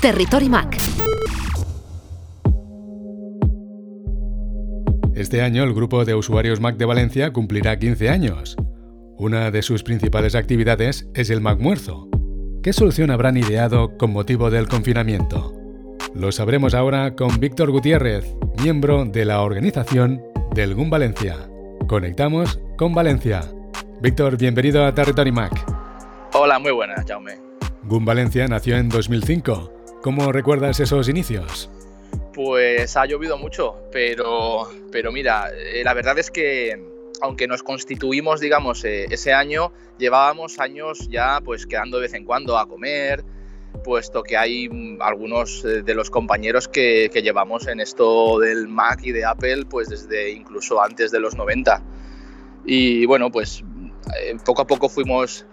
Territory Mac. Este año el grupo de usuarios Mac de Valencia cumplirá 15 años. Una de sus principales actividades es el Mac Muerzo. ¿Qué solución habrán ideado con motivo del confinamiento? Lo sabremos ahora con Víctor Gutiérrez, miembro de la organización del GUM Valencia. Conectamos con Valencia. Víctor, bienvenido a Territory Mac. Hola, muy buenas, Jaume. GUM Valencia nació en 2005. ¿Cómo recuerdas esos inicios? Pues ha llovido mucho, pero, pero mira, eh, la verdad es que aunque nos constituimos, digamos, eh, ese año, llevábamos años ya pues quedando de vez en cuando a comer, puesto que hay mm, algunos eh, de los compañeros que, que, llevamos en esto del Mac y de Apple pues desde incluso antes de los 90. Y bueno, pues poco a poco fuimos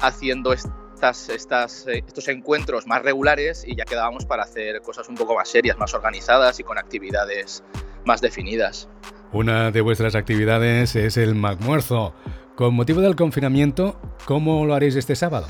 haciendo estas, estas, eh, estos encuentros más regulares y ya quedábamos para hacer cosas un poco más serias, más organizadas y con actividades más definidas. Una de vuestras actividades es el MacMuerzo. Con motivo del confinamiento, ¿cómo lo haréis este sábado?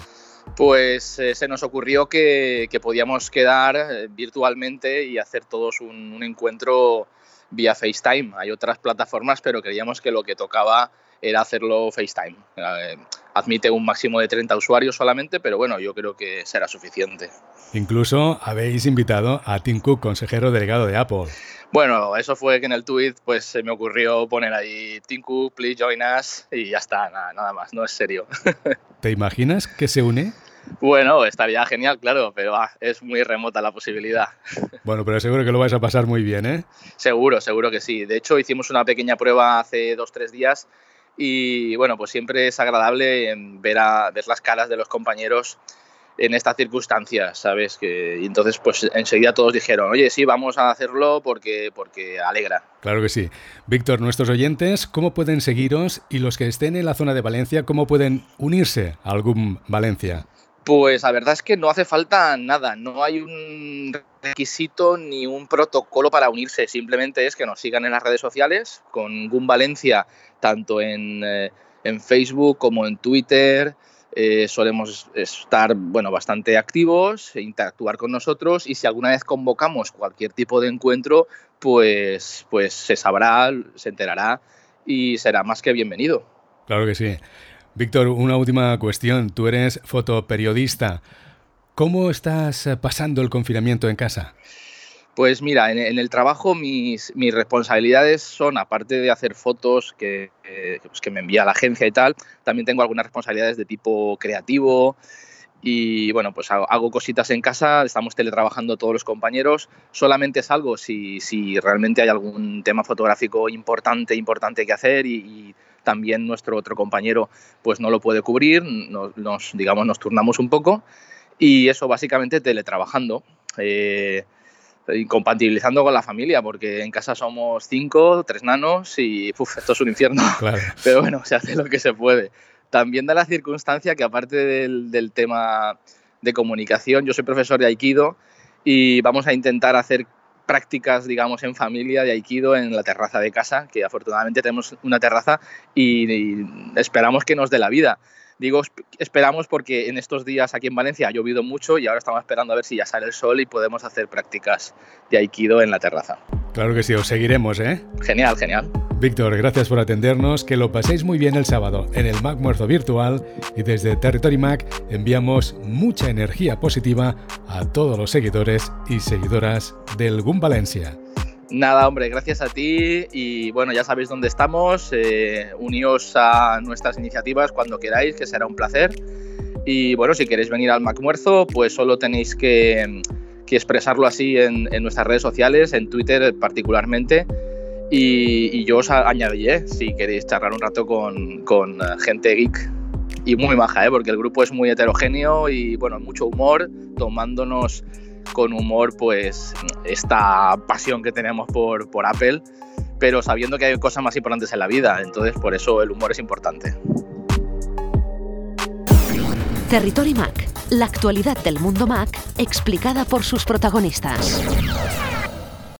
Pues eh, se nos ocurrió que, que podíamos quedar eh, virtualmente y hacer todos un, un encuentro vía FaceTime. Hay otras plataformas, pero creíamos que lo que tocaba era hacerlo FaceTime. Eh, admite un máximo de 30 usuarios solamente, pero bueno, yo creo que será suficiente. Incluso habéis invitado a Tim Cook, consejero delegado de Apple. Bueno, eso fue que en el tweet pues se me ocurrió poner ahí Tim Cook, please join us y ya está, nada, nada más, no es serio. ¿Te imaginas que se une? Bueno, estaría genial, claro, pero ah, es muy remota la posibilidad. Bueno, pero seguro que lo vais a pasar muy bien, ¿eh? Seguro, seguro que sí. De hecho, hicimos una pequeña prueba hace dos, tres días y bueno, pues siempre es agradable ver, a, ver las caras de los compañeros en estas circunstancias, ¿sabes? Que, y entonces, pues enseguida todos dijeron, oye, sí, vamos a hacerlo porque, porque alegra. Claro que sí. Víctor, nuestros oyentes, ¿cómo pueden seguiros? Y los que estén en la zona de Valencia, ¿cómo pueden unirse a algún Valencia? Pues la verdad es que no hace falta nada, no hay un requisito ni un protocolo para unirse, simplemente es que nos sigan en las redes sociales con GUM Valencia, tanto en, eh, en Facebook como en Twitter. Eh, solemos estar bueno, bastante activos, e interactuar con nosotros y si alguna vez convocamos cualquier tipo de encuentro, pues, pues se sabrá, se enterará y será más que bienvenido. Claro que sí. Víctor, una última cuestión. Tú eres fotoperiodista. ¿Cómo estás eh, pasando el confinamiento en casa? Pues mira, en, el trabajo mis, responsabilidades son, aparte de hacer fotos que, eh, pues que me envía la agencia y tal, también tengo algunas responsabilidades de tipo creativo, y bueno, pues hago, hago, cositas en casa, estamos teletrabajando todos los compañeros, solamente salgo si, si realmente hay algún tema fotográfico importante, importante que hacer y, y también nuestro otro compañero pues no lo puede cubrir, nos, nos digamos, nos turnamos un poco y eso básicamente teletrabajando. Eh, incompatibilizando con la familia, porque en casa somos cinco, tres nanos y uf, esto es un infierno. Claro. Pero bueno, se hace lo que se puede. También da la circunstancia que aparte del, tema de comunicación, yo soy profesor de Aikido y vamos a intentar hacer prácticas, digamos, en familia de Aikido en la terraza de casa, que afortunadamente tenemos una terraza y, y esperamos que nos dé la vida. Digo esperamos porque en estos días aquí en Valencia ha llovido mucho y ahora estamos esperando a ver si ya sale el sol y podemos hacer prácticas de Aikido en la terraza. Claro que sí, os seguiremos, ¿eh? Genial, genial. Víctor, gracias por atendernos, que lo paséis muy bien el sábado en el Mac Muerzo Virtual y desde Territory Mac enviamos mucha energía positiva a todos los seguidores y seguidoras del GUM Valencia. Nada, hombre, gracias a ti y bueno, ya sabéis dónde estamos, eh, uníos a nuestras iniciativas cuando queráis, que será un placer. Y bueno, si queréis venir al Macmuerzo, pues solo tenéis que, que expresarlo así en, en, nuestras redes sociales, en Twitter particularmente. Y, y, yo os añadiré si queréis charlar un rato con, con gente geek y muy maja, ¿eh? porque el grupo es muy heterogéneo y bueno, mucho humor, tomándonos con humor pues esta pasión que tenemos por, por Apple, pero sabiendo que hay cosas más importantes en la vida, entonces por eso el humor es importante. Territory Mac, la actualidad del mundo Mac explicada por sus protagonistas.